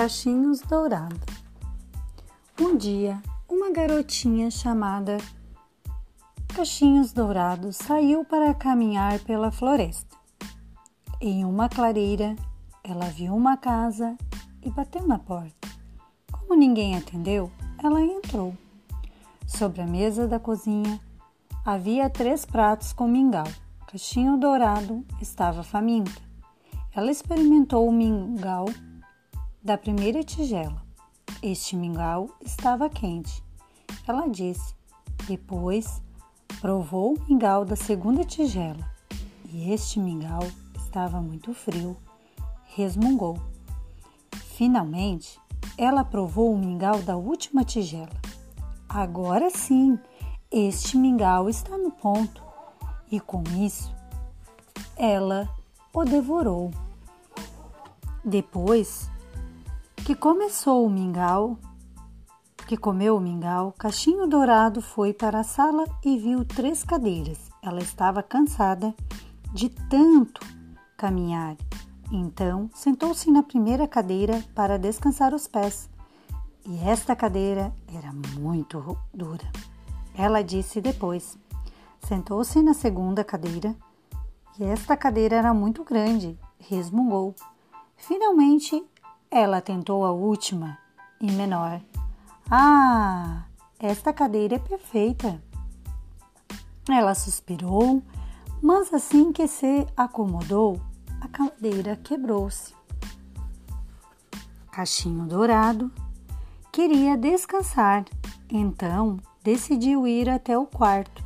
Cachinhos Dourados. Um dia, uma garotinha chamada Cachinhos Dourados saiu para caminhar pela floresta. Em uma clareira, ela viu uma casa e bateu na porta. Como ninguém atendeu, ela entrou. Sobre a mesa da cozinha havia três pratos com mingau. Cachinho Dourado estava faminta. Ela experimentou o mingau da primeira tigela. Este mingau estava quente. Ela disse. Depois, provou o mingau da segunda tigela. E este mingau estava muito frio. Resmungou. Finalmente, ela provou o mingau da última tigela. Agora sim, este mingau está no ponto. E com isso, ela o devorou. Depois, que começou o mingau, que comeu o mingau, Cachinho Dourado foi para a sala e viu três cadeiras. Ela estava cansada de tanto caminhar. Então, sentou-se na primeira cadeira para descansar os pés. E esta cadeira era muito dura. Ela disse depois. Sentou-se na segunda cadeira e esta cadeira era muito grande. Resmungou. Finalmente, ela tentou a última e menor. Ah, esta cadeira é perfeita. Ela suspirou, mas assim que se acomodou, a cadeira quebrou-se. Cachinho Dourado queria descansar, então decidiu ir até o quarto.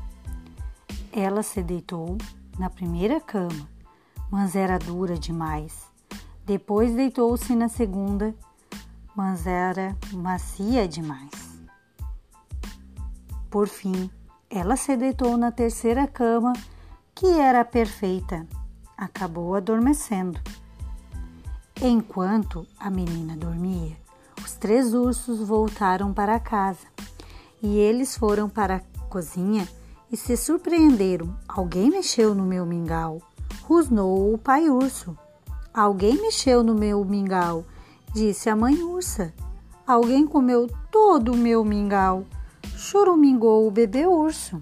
Ela se deitou na primeira cama, mas era dura demais. Depois deitou-se na segunda, mas era macia demais. Por fim, ela se deitou na terceira cama, que era perfeita. Acabou adormecendo. Enquanto a menina dormia, os três ursos voltaram para casa e eles foram para a cozinha e se surpreenderam. Alguém mexeu no meu mingau, rosnou o pai urso. Alguém mexeu no meu mingau, disse a mãe ursa. Alguém comeu todo o meu mingau, chorumingou o bebê urso.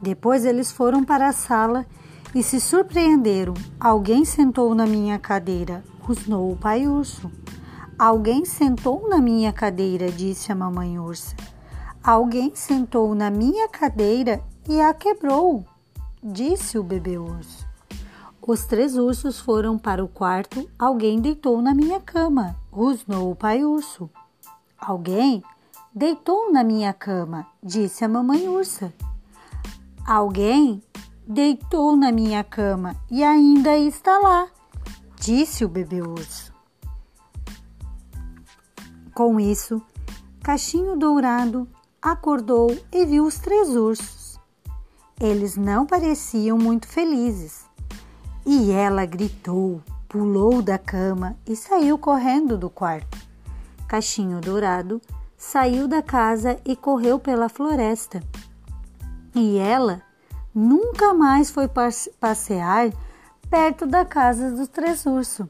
Depois eles foram para a sala e se surpreenderam. Alguém sentou na minha cadeira, rosnou o pai urso. Alguém sentou na minha cadeira, disse a mamãe ursa. Alguém sentou na minha cadeira e a quebrou, disse o bebê urso. Os três ursos foram para o quarto. Alguém deitou na minha cama, rosnou o pai urso. Alguém deitou na minha cama, disse a mamãe ursa. Alguém deitou na minha cama e ainda está lá, disse o bebê urso. Com isso, Cachinho Dourado acordou e viu os três ursos. Eles não pareciam muito felizes. E ela gritou, pulou da cama e saiu correndo do quarto. Cachinho Dourado saiu da casa e correu pela floresta. E ela nunca mais foi passear perto da casa dos três ursos.